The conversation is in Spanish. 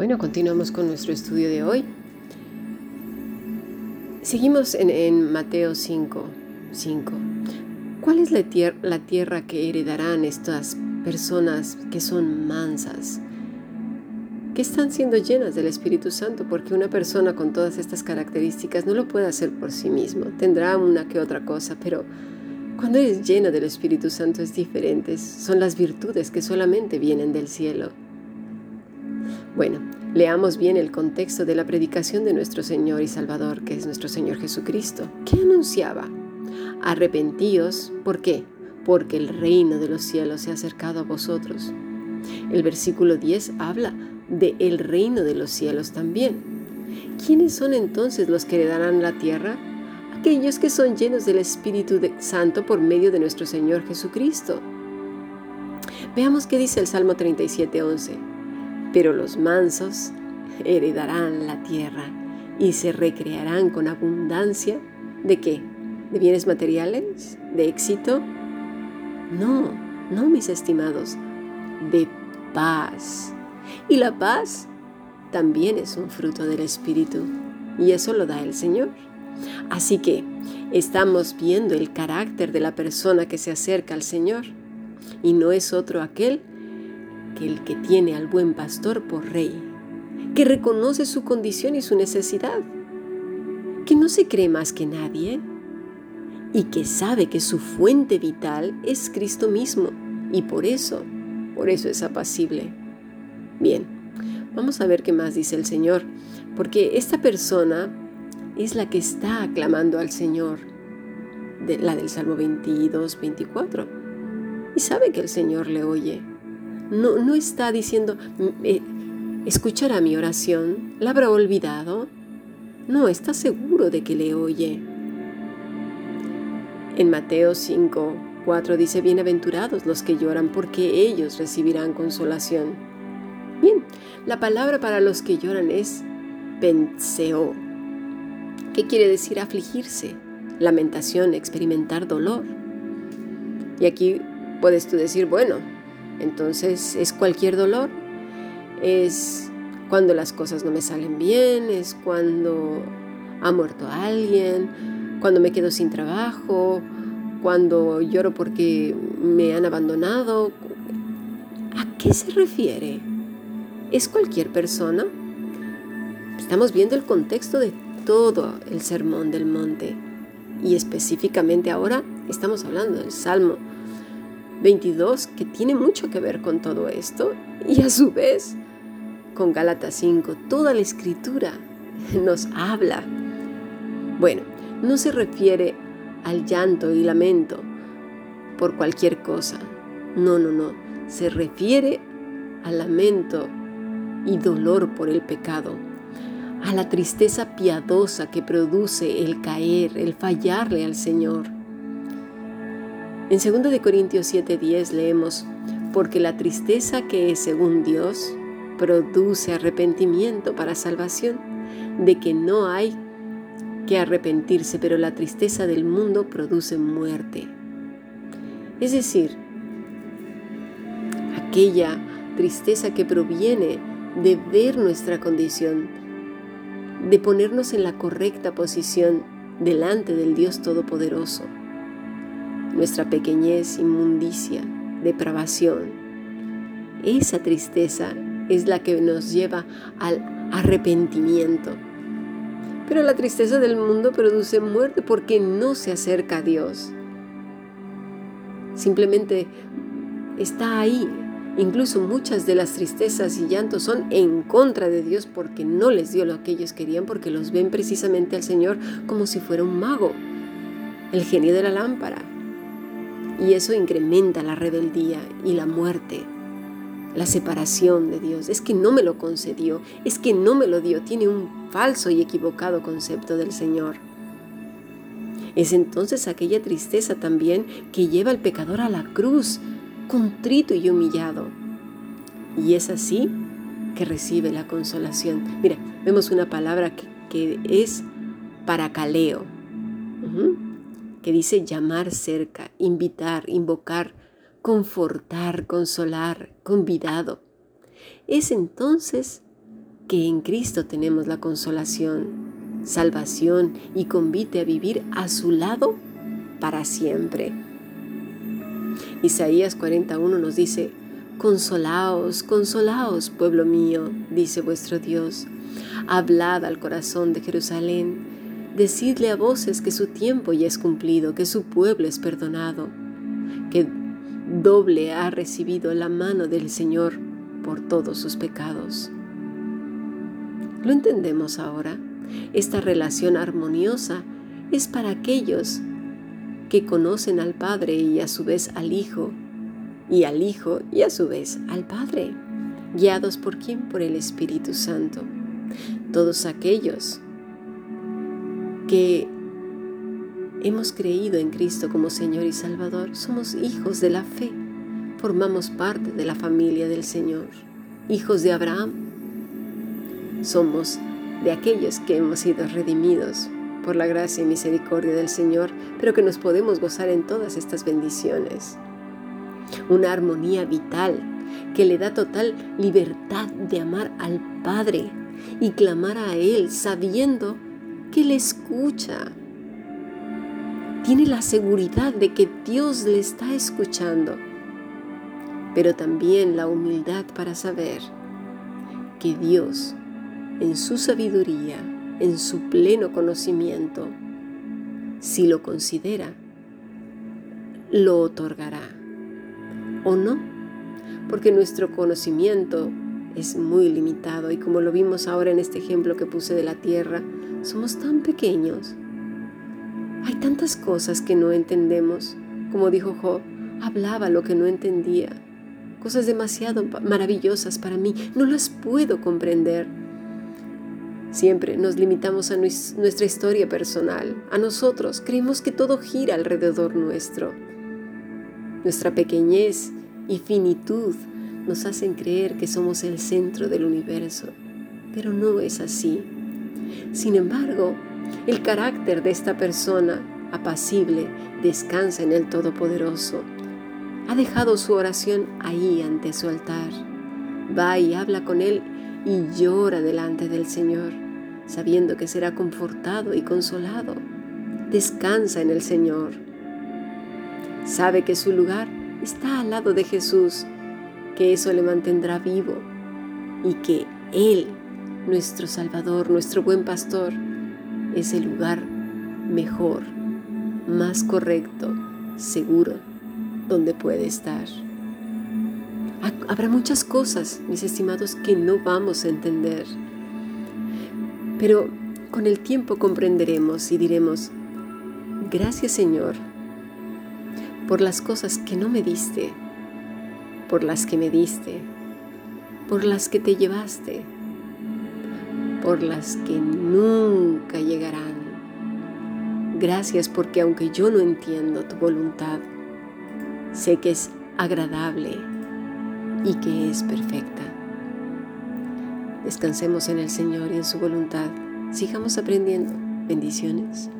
Bueno, continuamos con nuestro estudio de hoy. Seguimos en, Mateo 5, 5. ¿Cuál es la, la tierra que heredarán estas personas que son mansas? que están siendo llenas del Espíritu Santo, porque una persona con todas estas características no lo puede hacer por sí mismo, tendrá una que otra cosa, pero cuando es llena del Espíritu Santo es diferente, son las virtudes que solamente vienen del cielo. Bueno, leamos bien el contexto de la predicación de nuestro Señor y Salvador, que es nuestro Señor Jesucristo. ¿Qué anunciaba? Arrepentíos, ¿por qué? Porque el reino de los cielos se ha acercado a vosotros. El versículo 10 habla de el reino de los cielos también. ¿Quiénes son entonces los que heredarán la tierra? Aquellos que son llenos del Espíritu Santo por medio de nuestro Señor Jesucristo. Veamos qué dice el Salmo 37:11. Pero los mansos heredarán la tierra y se recrearán con abundancia. ¿De qué? ¿De bienes materiales? ¿De éxito? No, no, mis estimados, de paz y la paz también es un fruto del Espíritu y eso lo da el Señor. Así que estamos viendo el carácter de la persona que se acerca al Señor y no es otro aquel que el que tiene al buen pastor por rey, que reconoce su condición y su necesidad, que no se cree más que nadie y que sabe que su fuente vital es Cristo mismo y por eso, por eso es apacible. Bien, vamos a ver qué más dice el Señor, porque esta persona es la que está aclamando al Señor, de, la del Salmo 22, 24, y sabe que el Señor le oye. No, no está diciendo, eh, escuchará mi oración, la habrá olvidado. No, está seguro de que le oye. En Mateo 5, 4 dice, bienaventurados los que lloran, porque ellos recibirán consolación. Bien, la palabra para los que lloran es penseo. ¿Qué quiere decir afligirse? Lamentación, experimentar dolor. Y aquí puedes tú decir, bueno, entonces es cualquier dolor. Es cuando las cosas no me salen bien, es cuando ha muerto alguien, cuando me quedo sin trabajo, cuando lloro porque me han abandonado. ¿A qué se refiere? ¿Es cualquier persona? Estamos viendo el contexto de todo el sermón del monte y específicamente ahora estamos hablando del Salmo 22 que tiene mucho que ver con todo esto y a su vez con Gálatas 5. Toda la escritura nos habla. Bueno, no se refiere al llanto y lamento por cualquier cosa. No, no, no. Se refiere al lamento y dolor por el pecado, a la tristeza piadosa que produce el caer, el fallarle al Señor. En 2 Corintios 7:10 leemos, porque la tristeza que es según Dios produce arrepentimiento para salvación, de que no hay que arrepentirse, pero la tristeza del mundo produce muerte. Es decir, aquella tristeza que proviene de ver nuestra condición, de ponernos en la correcta posición delante del Dios Todopoderoso. Nuestra pequeñez, inmundicia, depravación. Esa tristeza es la que nos lleva al arrepentimiento. Pero la tristeza del mundo produce muerte porque no se acerca a Dios. Simplemente está ahí Incluso muchas de las tristezas y llantos son en contra de Dios porque no les dio lo que ellos querían, porque los ven precisamente al Señor como si fuera un mago, el genio de la lámpara. Y eso incrementa la rebeldía y la muerte, la separación de Dios. Es que no me lo concedió, es que no me lo dio, tiene un falso y equivocado concepto del Señor. Es entonces aquella tristeza también que lleva al pecador a la cruz, contrito y humillado. Y es así que recibe la consolación. Mira, vemos una palabra que, es paracaleo, que dice llamar cerca, invitar, invocar, confortar, consolar, convidado. Es entonces que en Cristo tenemos la consolación, salvación y convite a vivir a su lado para siempre. Isaías 41 nos dice, Consolaos, consolaos, pueblo mío, dice vuestro Dios. Hablad al corazón de Jerusalén. Decidle a voces que su tiempo ya es cumplido, que su pueblo es perdonado, que doble ha recibido la mano del Señor por todos sus pecados. ¿Lo entendemos ahora? Esta relación armoniosa es para aquellos que conocen al Padre y a su vez al Hijo y al Hijo y a su vez al Padre, guiados por quién? Por el Espíritu Santo. Todos aquellos que hemos creído en Cristo como Señor y Salvador, somos hijos de la fe, formamos parte de la familia del Señor, hijos de Abraham. Somos de aquellos que hemos sido redimidos por la gracia y misericordia del Señor, pero que nos podemos gozar en todas estas bendiciones. Una armonía vital que le da total libertad de amar al Padre y clamar a Él sabiendo que le escucha. Tiene la seguridad de que Dios le está escuchando, pero también la humildad para saber que Dios, en su sabiduría, en su pleno conocimiento, si lo considera, lo otorgará. O no, porque nuestro conocimiento es muy limitado y como lo vimos ahora en este ejemplo que puse de la tierra, somos tan pequeños. Hay tantas cosas que no entendemos. Como dijo Job, hablaba lo que no entendía. Cosas demasiado maravillosas para mí, no las puedo comprender. Siempre nos limitamos a nuestra historia personal, a nosotros, creemos que todo gira alrededor nuestro. Nuestra pequeñez y finitud nos hacen creer que somos el centro del universo, pero no es así. Sin embargo, el carácter de esta persona apacible descansa en el Todopoderoso. Ha dejado su oración ahí ante su altar. Va y habla con Él y llora delante del Señor, sabiendo que será confortado y consolado. Descansa en el Señor Sabe que su lugar está al lado de Jesús, que eso le mantendrá vivo y que Él, nuestro Salvador, nuestro buen pastor, es el lugar mejor, más correcto, seguro, donde puede estar. Habrá muchas cosas, mis estimados, que no vamos a entender, pero con el tiempo comprenderemos y diremos, gracias Señor por las cosas que no me diste, por las que me diste, por las que te llevaste, por las que nunca llegarán. Gracias porque aunque yo no entiendo tu voluntad, sé que es agradable y que es perfecta. Descansemos en el Señor y en su voluntad. Sigamos aprendiendo. Bendiciones.